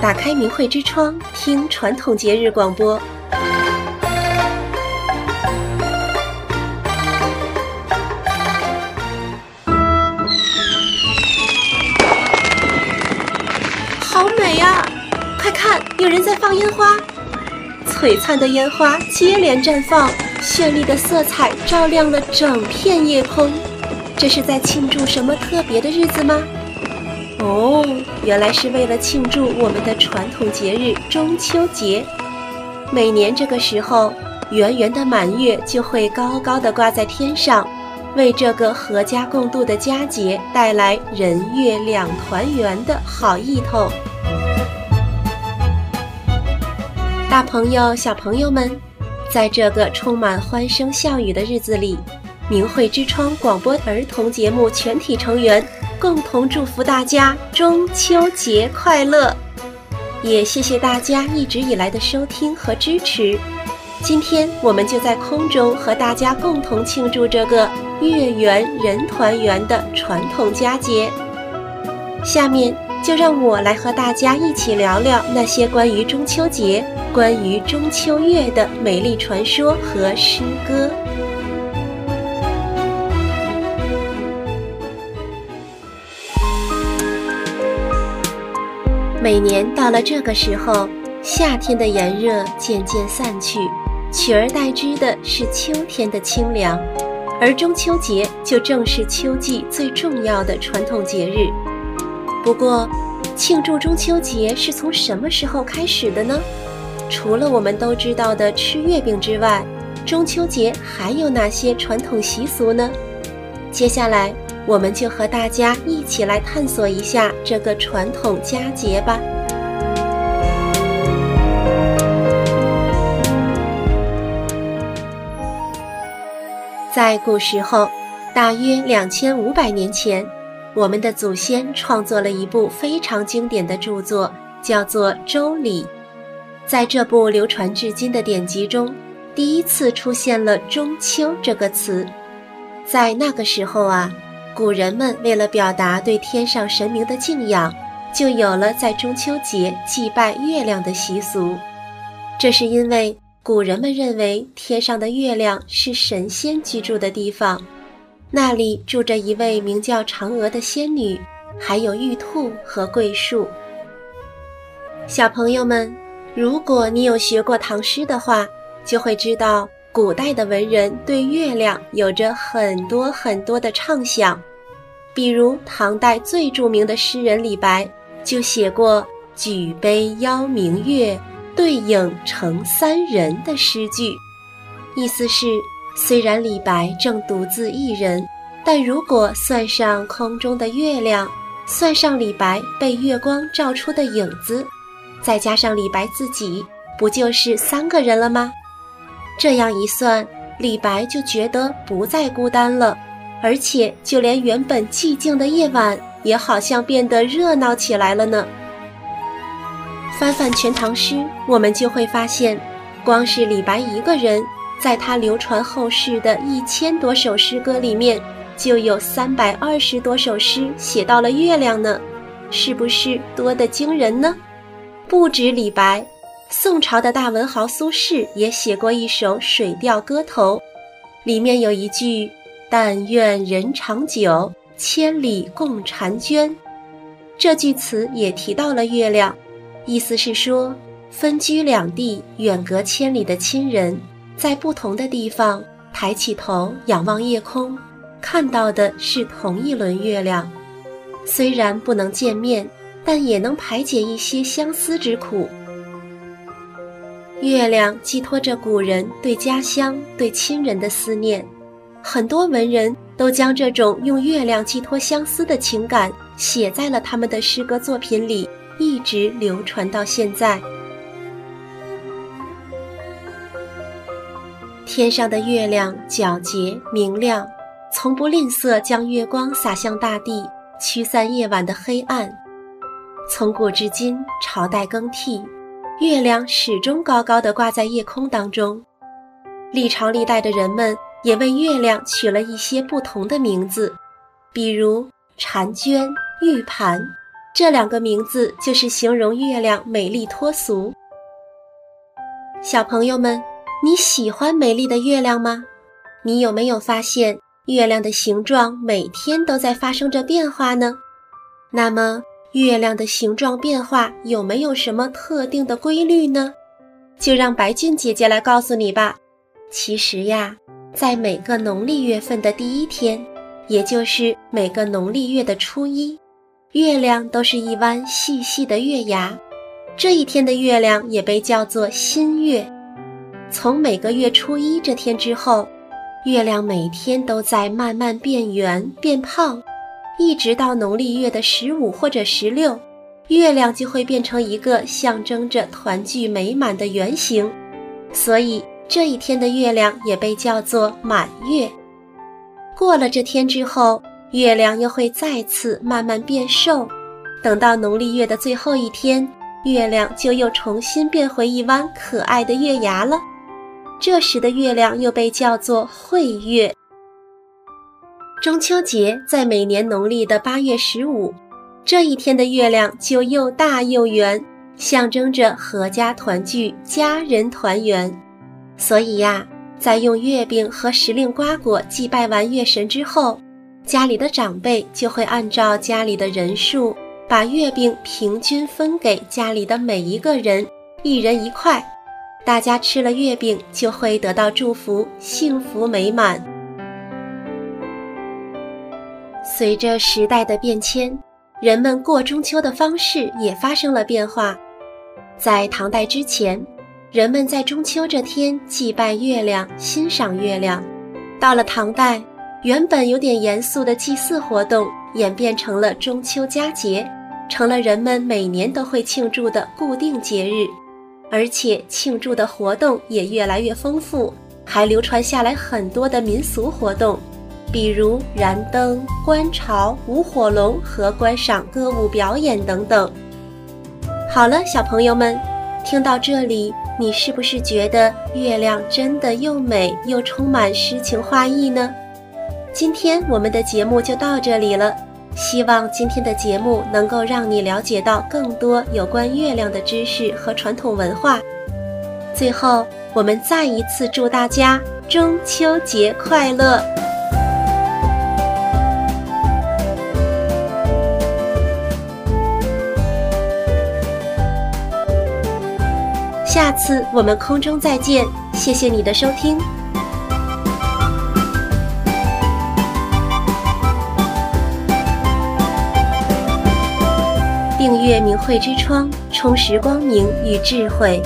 打开明慧之窗，听传统节日广播。好美啊！快看，有人在放烟花，璀璨的烟花接连绽放，绚丽的色彩照亮了整片夜空。这是在庆祝什么特别的日子吗？哦，原来是为了庆祝我们的传统节日中秋节。每年这个时候，圆圆的满月就会高高的挂在天上，为这个阖家共度的佳节带来人月两团圆的好意头。大朋友、小朋友们，在这个充满欢声笑语的日子里，明慧之窗广播儿童节目全体成员共同祝福大家中秋节快乐，也谢谢大家一直以来的收听和支持。今天我们就在空中和大家共同庆祝这个月圆人团圆的传统佳节。下面就让我来和大家一起聊聊那些关于中秋节、关于中秋月的美丽传说和诗歌。每年到了这个时候，夏天的炎热渐渐散去，取而代之的是秋天的清凉，而中秋节就正是秋季最重要的传统节日。不过，庆祝中秋节是从什么时候开始的呢？除了我们都知道的吃月饼之外，中秋节还有哪些传统习俗呢？接下来。我们就和大家一起来探索一下这个传统佳节吧。在古时候，大约两千五百年前，我们的祖先创作了一部非常经典的著作，叫做《周礼》。在这部流传至今的典籍中，第一次出现了“中秋”这个词。在那个时候啊。古人们为了表达对天上神明的敬仰，就有了在中秋节祭拜月亮的习俗。这是因为古人们认为天上的月亮是神仙居住的地方，那里住着一位名叫嫦娥的仙女，还有玉兔和桂树。小朋友们，如果你有学过唐诗的话，就会知道。古代的文人对月亮有着很多很多的畅想，比如唐代最著名的诗人李白就写过“举杯邀明月，对影成三人”的诗句，意思是虽然李白正独自一人，但如果算上空中的月亮，算上李白被月光照出的影子，再加上李白自己，不就是三个人了吗？这样一算，李白就觉得不再孤单了，而且就连原本寂静的夜晚也好像变得热闹起来了呢。翻翻《全唐诗》，我们就会发现，光是李白一个人，在他流传后世的一千多首诗歌里面，就有三百二十多首诗写到了月亮呢，是不是多得惊人呢？不止李白。宋朝的大文豪苏轼也写过一首《水调歌头》，里面有一句“但愿人长久，千里共婵娟”，这句词也提到了月亮，意思是说，分居两地、远隔千里的亲人，在不同的地方抬起头仰望夜空，看到的是同一轮月亮，虽然不能见面，但也能排解一些相思之苦。月亮寄托着古人对家乡、对亲人的思念，很多文人都将这种用月亮寄托相思的情感写在了他们的诗歌作品里，一直流传到现在。天上的月亮皎洁明亮，从不吝啬将月光洒向大地，驱散夜晚的黑暗。从古至今，朝代更替。月亮始终高高的挂在夜空当中，历朝历代的人们也为月亮取了一些不同的名字，比如婵娟、玉盘，这两个名字就是形容月亮美丽脱俗。小朋友们，你喜欢美丽的月亮吗？你有没有发现月亮的形状每天都在发生着变化呢？那么，月亮的形状变化有没有什么特定的规律呢？就让白俊姐姐来告诉你吧。其实呀，在每个农历月份的第一天，也就是每个农历月的初一。月亮都是一弯细细的月牙，这一天的月亮也被叫做新月。从每个月初一这天之后，月亮每天都在慢慢变圆变胖，一直到农历月的十五或者十六，月亮就会变成一个象征着团聚美满的圆形。所以这一天的月亮也被叫做满月。过了这天之后，月亮又会再次慢慢变瘦，等到农历月的最后一天，月亮就又重新变回一弯可爱的月牙了。这时的月亮又被叫做晦月。中秋节在每年农历的八月十五，这一天的月亮就又大又圆，象征着阖家团聚、家人团圆。所以呀，在用月饼和时令瓜果祭拜完月神之后，家里的长辈就会按照家里的人数，把月饼平均分给家里的每一个人，一人一块。大家吃了月饼就会得到祝福，幸福美满。随着时代的变迁，人们过中秋的方式也发生了变化。在唐代之前，人们在中秋这天祭拜月亮，欣赏月亮。到了唐代，原本有点严肃的祭祀活动，演变成了中秋佳节，成了人们每年都会庆祝的固定节日，而且庆祝的活动也越来越丰富，还流传下来很多的民俗活动，比如燃灯、观潮、舞火龙和观赏歌舞表演等等。好了，小朋友们，听到这里，你是不是觉得月亮真的又美又充满诗情画意呢？今天我们的节目就到这里了，希望今天的节目能够让你了解到更多有关月亮的知识和传统文化。最后，我们再一次祝大家中秋节快乐！下次我们空中再见，谢谢你的收听。订阅明慧之窗，充实光明与智慧。